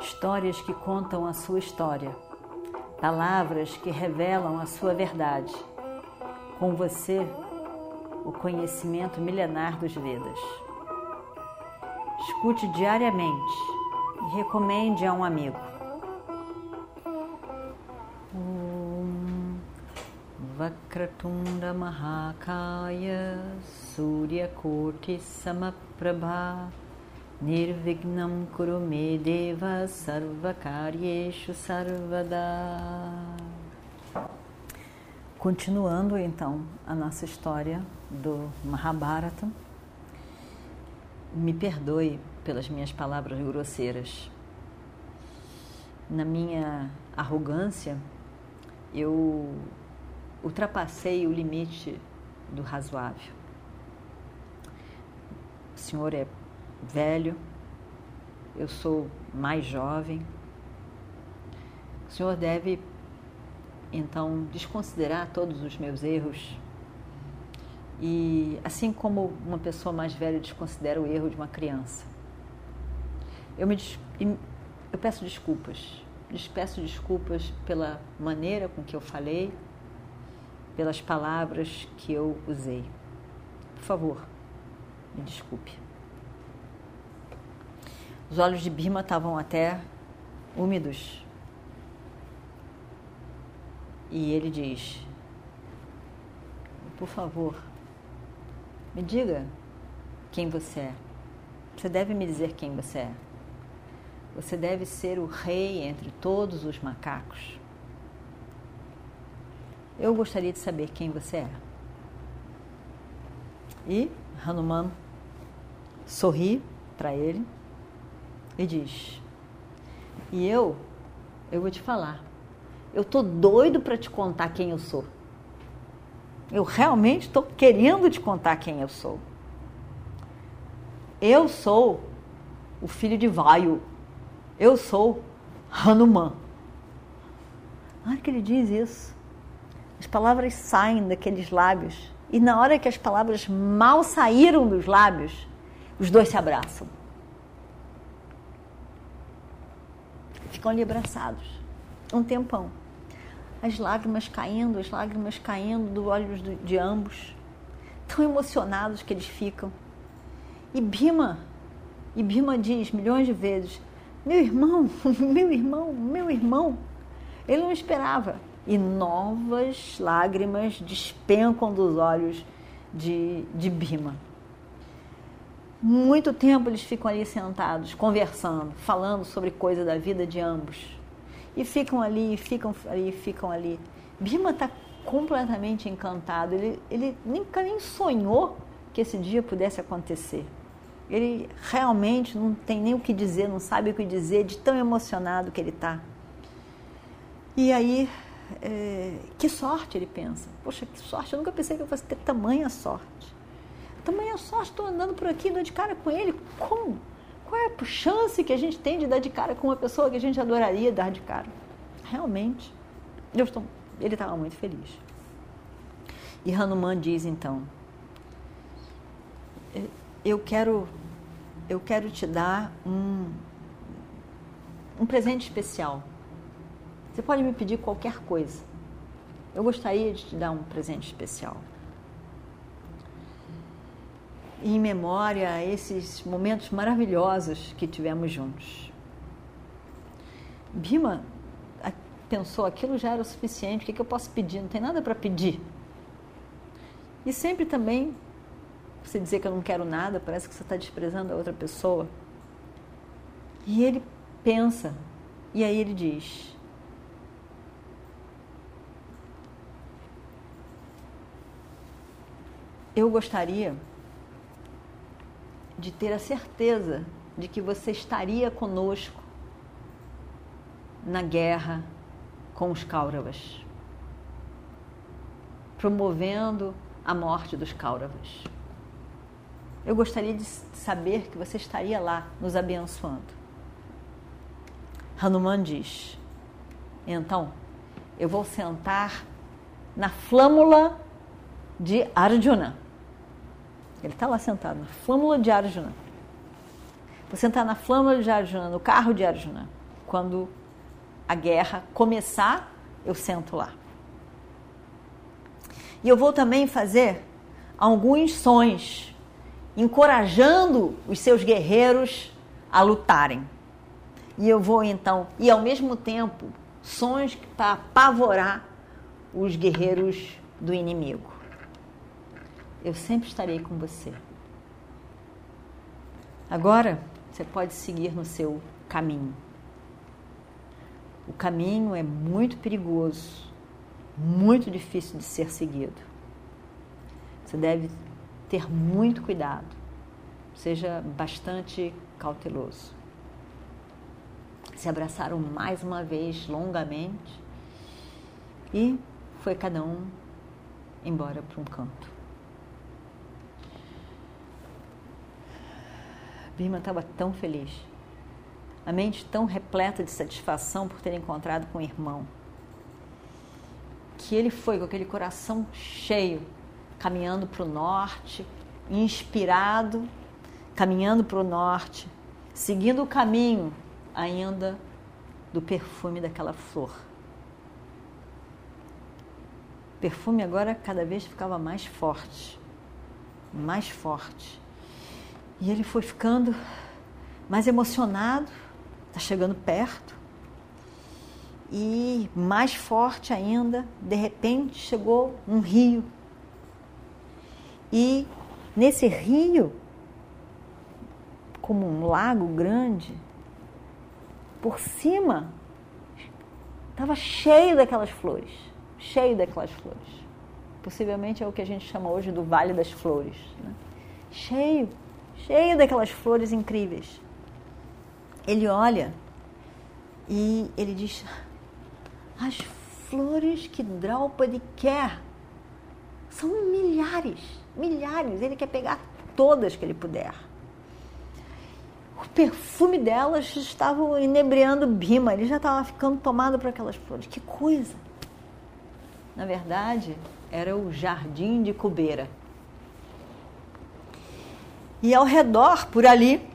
histórias que contam a sua história, palavras que revelam a sua verdade. Com você, o conhecimento milenar dos Vedas. Escute diariamente e recomende a um amigo. Vakratunda Mahakaya Surya Koti Samaprabha Nirvignam Kurume Deva Sarvakaryeshu Sarvada Continuando então a nossa história do Mahabharata, me perdoe pelas minhas palavras grosseiras. Na minha arrogância, eu ultrapassei o limite do razoável. O senhor é velho, eu sou mais jovem. O senhor deve então desconsiderar todos os meus erros e assim como uma pessoa mais velha desconsidera o erro de uma criança. Eu me eu peço desculpas. Peço desculpas pela maneira com que eu falei, pelas palavras que eu usei. Por favor, me desculpe. Os olhos de Bima estavam até úmidos. E ele diz: Por favor, me diga quem você é. Você deve me dizer quem você é. Você deve ser o rei entre todos os macacos. Eu gostaria de saber quem você é. E Hanuman sorri para ele e diz: E eu, eu vou te falar. Eu tô doido para te contar quem eu sou. Eu realmente estou querendo te contar quem eu sou. Eu sou o filho de Vaio. Eu sou Hanuman. Na hora que ele diz isso, as palavras saem daqueles lábios. E na hora que as palavras mal saíram dos lábios, os dois se abraçam. Ficam ali abraçados. Um tempão as lágrimas caindo, as lágrimas caindo dos olhos de ambos, tão emocionados que eles ficam. E Bima, e Bima diz milhões de vezes: Meu irmão, meu irmão, meu irmão. Ele não esperava. E novas lágrimas despencam dos olhos de, de Bima. Muito tempo eles ficam ali sentados, conversando, falando sobre coisa da vida de ambos e ficam ali, ficam ali, ficam ali. Bima está completamente encantado. Ele, ele nunca nem sonhou que esse dia pudesse acontecer. Ele realmente não tem nem o que dizer, não sabe o que dizer, de tão emocionado que ele está. E aí, é, que sorte, ele pensa. Poxa, que sorte, eu nunca pensei que eu fosse ter tamanha sorte. Tamanha sorte, estou andando por aqui, dou de cara com ele. Como? Qual é a chance que a gente tem de dar de cara com uma pessoa que a gente adoraria dar de cara? Realmente, eu estou, ele estava muito feliz. E Hanuman diz então: Eu quero, eu quero te dar um, um presente especial. Você pode me pedir qualquer coisa. Eu gostaria de te dar um presente especial em memória a esses momentos maravilhosos que tivemos juntos. Bima pensou, aquilo já era o suficiente, o que, que eu posso pedir? Não tem nada para pedir. E sempre também, você dizer que eu não quero nada, parece que você está desprezando a outra pessoa. E ele pensa, e aí ele diz: Eu gostaria de ter a certeza de que você estaria conosco na guerra com os Kauravas, promovendo a morte dos Kauravas. Eu gostaria de saber que você estaria lá nos abençoando. Hanuman diz: Então, eu vou sentar na flâmula de Arjuna ele está lá sentado na flâmula de Arjuna. Vou sentar na flâmula de Arjuna, no carro de Arjuna. quando a guerra começar, eu sento lá. E eu vou também fazer alguns sons, encorajando os seus guerreiros a lutarem. E eu vou então, e ao mesmo tempo, sons para apavorar os guerreiros do inimigo. Eu sempre estarei com você. Agora, você pode seguir no seu caminho. O caminho é muito perigoso, muito difícil de ser seguido. Você deve ter muito cuidado, seja bastante cauteloso. Se abraçaram mais uma vez longamente e foi cada um embora para um canto. Bima estava tão feliz, a mente tão repleta de satisfação por ter encontrado com o irmão, que ele foi com aquele coração cheio, caminhando para o norte, inspirado, caminhando para o norte, seguindo o caminho ainda do perfume daquela flor. O perfume agora cada vez ficava mais forte, mais forte. E ele foi ficando mais emocionado, está chegando perto. E mais forte ainda, de repente chegou um rio. E nesse rio, como um lago grande, por cima estava cheio daquelas flores, cheio daquelas flores. Possivelmente é o que a gente chama hoje do Vale das Flores. Né? Cheio cheio daquelas flores incríveis. Ele olha e ele diz: As flores que Draupadi quer são milhares, milhares. Ele quer pegar todas que ele puder. O perfume delas estava inebriando Bima, ele já estava ficando tomado por aquelas flores. Que coisa! Na verdade, era o jardim de Cubeira. E ao redor, por ali,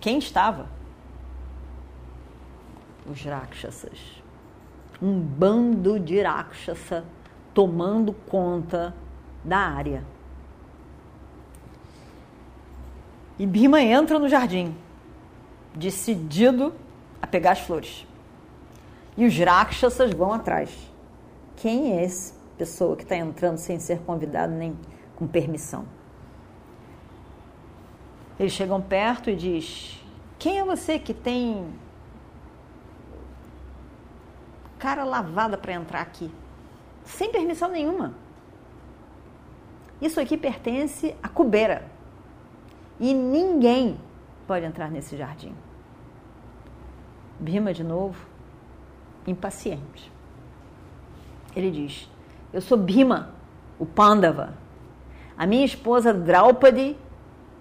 quem estava? Os Rakshasas. Um bando de Rakshasa tomando conta da área. E Bhima entra no jardim, decidido a pegar as flores. E os Rakshasas vão atrás. Quem é essa pessoa que está entrando sem ser convidado nem com permissão? Eles chegam perto e diz: Quem é você que tem cara lavada para entrar aqui? Sem permissão nenhuma. Isso aqui pertence a Cubeira. E ninguém pode entrar nesse jardim. Bima de novo, impaciente. Ele diz: Eu sou Bima, o Pandava. A minha esposa Draupadi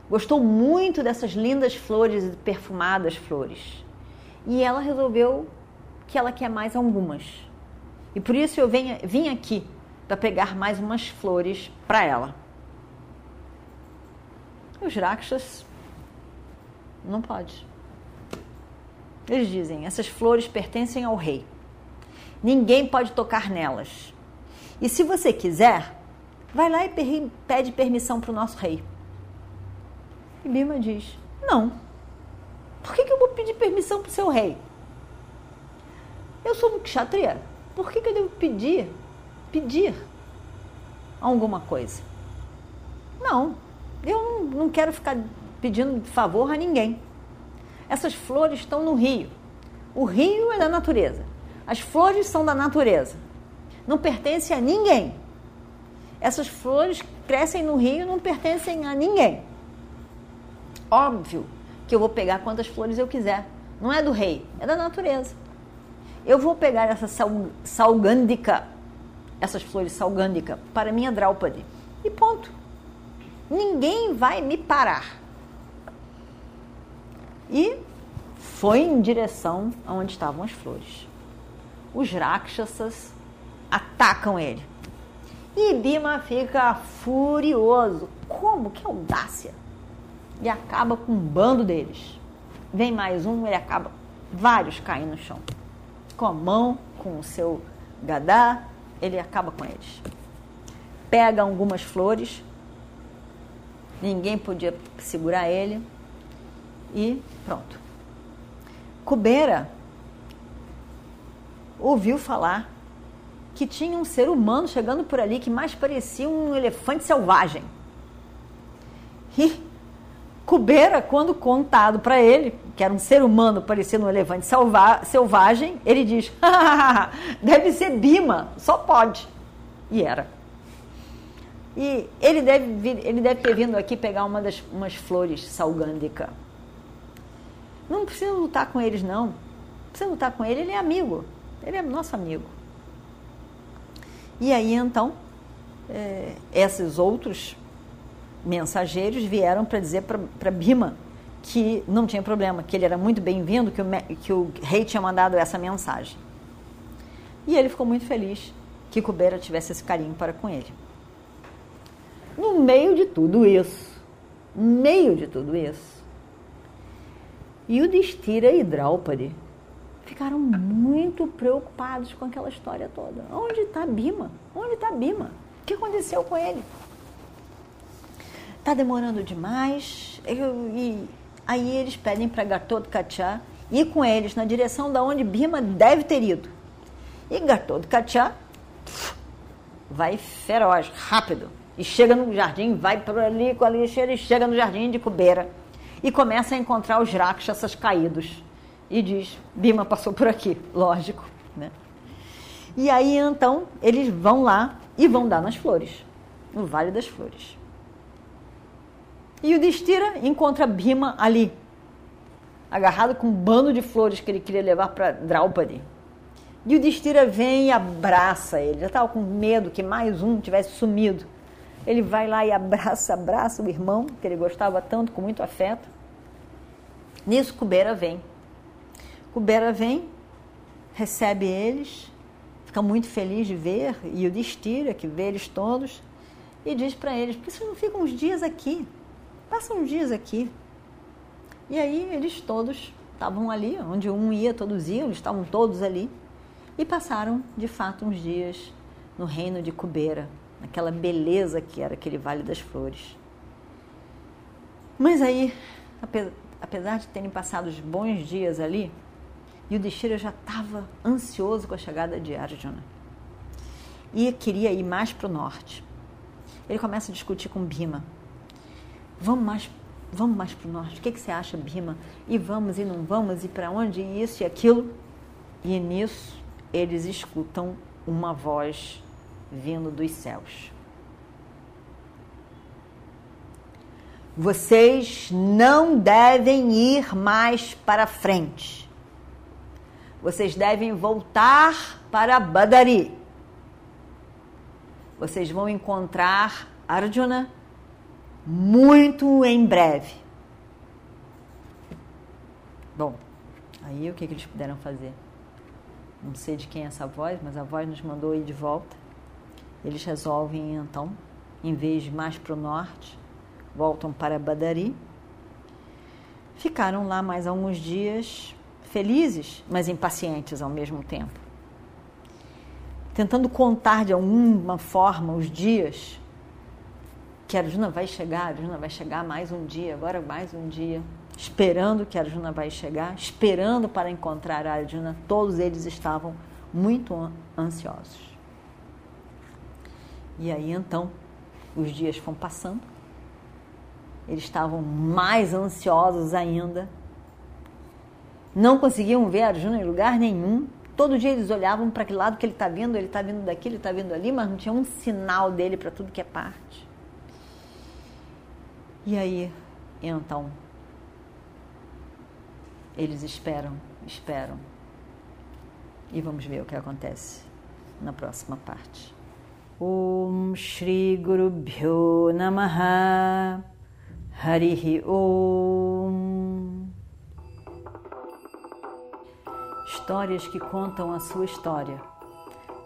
gostou muito dessas lindas flores e perfumadas flores. E ela resolveu que ela quer mais algumas. E por isso eu venho, vim aqui para pegar mais umas flores para ela. Os rakshas não pode. Eles dizem: essas flores pertencem ao rei. Ninguém pode tocar nelas. E se você quiser, vai lá e pede permissão para o nosso rei. E Bima diz: Não. Por que, que eu vou pedir permissão para o seu rei? Eu sou um kshatriya. Por que, que eu devo pedir? Pedir alguma coisa? Não. Eu não quero ficar pedindo favor a ninguém. Essas flores estão no rio. O rio é da natureza. As flores são da natureza. Não pertencem a ninguém. Essas flores crescem no rio e não pertencem a ninguém. Óbvio que eu vou pegar quantas flores eu quiser. Não é do rei, é da natureza. Eu vou pegar essa sal, salgândica, essas flores salgândica, para minha Draupadi. E ponto. Ninguém vai me parar. E foi em direção aonde estavam as flores. Os Rakshasas atacam ele. E Bima fica furioso. Como? Que audácia! E acaba com um bando deles. Vem mais um, ele acaba vários caem no chão. Com a mão, com o seu gadá, ele acaba com eles. Pega algumas flores, ninguém podia segurar ele e pronto. Cubeira ouviu falar que tinha um ser humano chegando por ali que mais parecia um elefante selvagem. E Cubeira, quando contado para ele, que era um ser humano parecendo um elefante selvagem, ele diz: deve ser Bima, só pode. E era. E ele deve, vir, ele deve ter vindo aqui pegar uma das umas flores salgândica. Não precisa lutar com eles, não. Não precisa lutar com ele, ele é amigo. Ele é nosso amigo. E aí então, é, esses outros mensageiros vieram para dizer para Bima que não tinha problema, que ele era muito bem-vindo, que o, que o rei tinha mandado essa mensagem. E ele ficou muito feliz que Kubeira tivesse esse carinho para com ele. No meio de tudo isso, no meio de tudo isso, Yudhishthira e Draupadi ficaram muito preocupados com aquela história toda. Onde está Bima? Onde está Bima? O que aconteceu com ele? Está demorando demais. Eu, e aí eles pedem para Gatotkacha ir com eles na direção da onde Bima deve ter ido. E Gatotkacha vai feroz, rápido. E chega no jardim, vai por ali com a lixeira e chega no jardim de Cubeira. E começa a encontrar os rakshasas caídos e diz: Bima passou por aqui, lógico. Né? E aí então eles vão lá e vão dar nas flores, no Vale das Flores. E o Destira encontra Bima ali, agarrado com um bando de flores que ele queria levar para Draupadi. E o Destira vem e abraça ele. Já estava com medo que mais um tivesse sumido. Ele vai lá e abraça, abraça o irmão, que ele gostava tanto, com muito afeto. Nisso, Kubeira vem Kubera vem, recebe eles, fica muito feliz de ver, e o Destira, que vê eles todos, e diz para eles: por que vocês não ficam uns dias aqui? Passam uns dias aqui. E aí eles todos estavam ali, onde um ia, todos iam, eles estavam todos ali, e passaram de fato uns dias no reino de Kubera, naquela beleza que era aquele Vale das Flores. Mas aí, apesar de terem passado os bons dias ali, o Destira já estava ansioso com a chegada de Arjuna. E queria ir mais para o norte. Ele começa a discutir com Bima. Vamos mais, vamos mais para o norte. O que, que você acha, Bima? E vamos e não vamos? E para onde? E isso e aquilo? E nisso eles escutam uma voz vindo dos céus. Vocês não devem ir mais para frente vocês devem voltar para Badari. Vocês vão encontrar Arjuna muito em breve. Bom, aí o que, que eles puderam fazer? Não sei de quem é essa voz, mas a voz nos mandou ir de volta. Eles resolvem então, em vez de mais para o norte, voltam para Badari. Ficaram lá mais alguns dias, felizes, mas impacientes ao mesmo tempo. Tentando contar de alguma forma os dias que a Arjuna vai chegar, a Arjuna vai chegar mais um dia, agora mais um dia, esperando que a Arjuna vai chegar, esperando para encontrar a Arjuna. Todos eles estavam muito ansiosos. E aí então, os dias foram passando, eles estavam mais ansiosos ainda não conseguiam ver Arjuna em lugar nenhum. Todo dia eles olhavam para que lado que ele está vindo, ele está vindo daqui, ele está vindo ali, mas não tinha um sinal dele para tudo que é parte. E aí, então, eles esperam, esperam. E vamos ver o que acontece na próxima parte. Om Shri Guru Bhyo Namaha Harihi Om histórias que contam a sua história,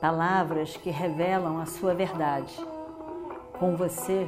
palavras que revelam a sua verdade. Com você,